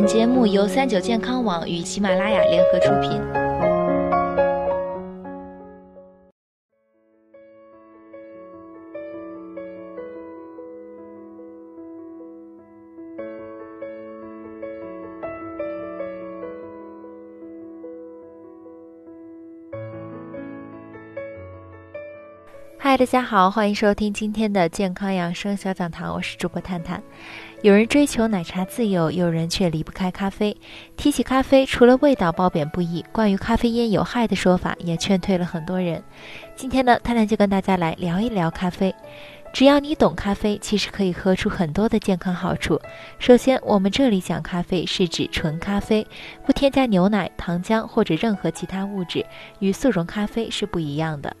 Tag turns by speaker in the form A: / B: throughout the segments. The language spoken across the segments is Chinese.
A: 本节目由三九健康网与喜马拉雅联合出品。嗨，大家好，欢迎收听今天的健康养生小讲堂，我是主播探探。有人追求奶茶自由，有人却离不开咖啡。提起咖啡，除了味道褒贬不一，关于咖啡因有害的说法也劝退了很多人。今天呢，探探就跟大家来聊一聊咖啡。只要你懂咖啡，其实可以喝出很多的健康好处。首先，我们这里讲咖啡是指纯咖啡，不添加牛奶、糖浆或者任何其他物质，与速溶咖啡是不一样的。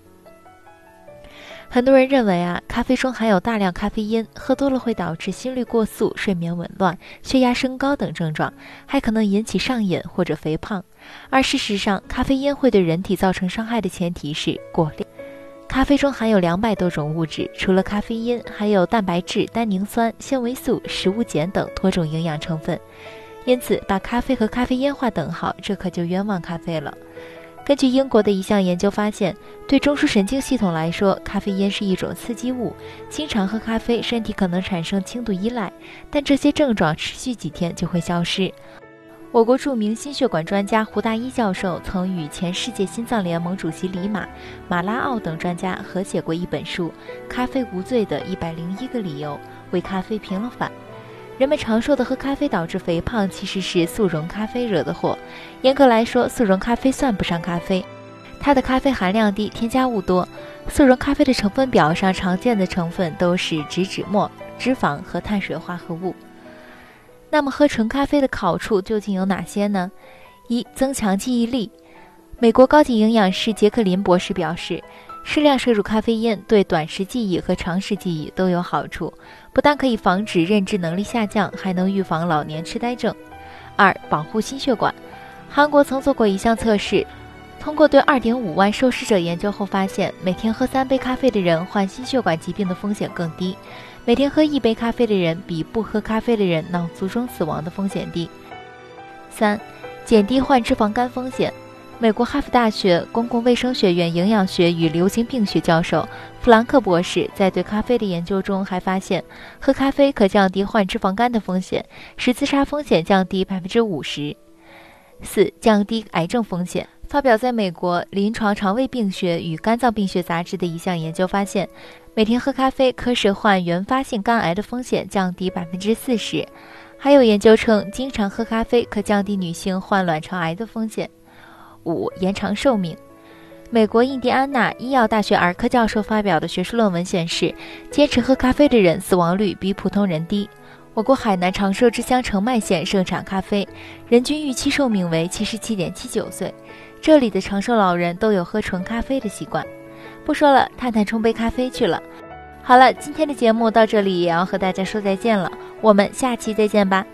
A: 很多人认为啊，咖啡中含有大量咖啡因，喝多了会导致心率过速、睡眠紊乱、血压升高等症状，还可能引起上瘾或者肥胖。而事实上，咖啡因会对人体造成伤害的前提是过量。咖啡中含有两百多种物质，除了咖啡因，还有蛋白质、单宁酸、纤维素、食物碱等多种营养成分。因此，把咖啡和咖啡因划等号，这可就冤枉咖啡了。根据英国的一项研究发现，对中枢神经系统来说，咖啡因是一种刺激物。经常喝咖啡，身体可能产生轻度依赖，但这些症状持续几天就会消失。我国著名心血管专家胡大一教授曾与前世界心脏联盟主席里马、马拉奥等专家合写过一本书《咖啡无罪的一百零一个理由》，为咖啡平了反。人们常说的喝咖啡导致肥胖，其实是速溶咖啡惹的祸。严格来说，速溶咖啡算不上咖啡，它的咖啡含量低，添加物多。速溶咖啡的成分表上常见的成分都是植脂末、脂肪和碳水化合物。那么，喝纯咖啡的好处究竟有哪些呢？一、增强记忆力。美国高级营养师杰克林博士表示。适量摄入咖啡因对短时记忆和长时记忆都有好处，不但可以防止认知能力下降，还能预防老年痴呆症。二、保护心血管。韩国曾做过一项测试，通过对2.5万受试者研究后发现，每天喝三杯咖啡的人患心血管疾病的风险更低；每天喝一杯咖啡的人比不喝咖啡的人脑卒中死亡的风险低。三、减低患脂肪肝风险。美国哈佛大学公共卫生学院营养学与流行病学教授弗兰克博士在对咖啡的研究中还发现，喝咖啡可降低患脂肪肝的风险，使自杀风险降低百分之五十。四、降低癌症风险。发表在美国临床肠胃病学与肝脏病学杂志的一项研究发现，每天喝咖啡可使患原发性肝癌的风险降低百分之四十。还有研究称，经常喝咖啡可降低女性患卵巢癌的风险。五延长寿命。美国印第安纳医药大学儿科教授发表的学术论文显示，坚持喝咖啡的人死亡率比普通人低。我国海南长寿之乡澄迈县盛产咖啡，人均预期寿命为七十七点七九岁。这里的长寿老人都有喝纯咖啡的习惯。不说了，探探冲杯咖啡去了。好了，今天的节目到这里也要和大家说再见了，我们下期再见吧。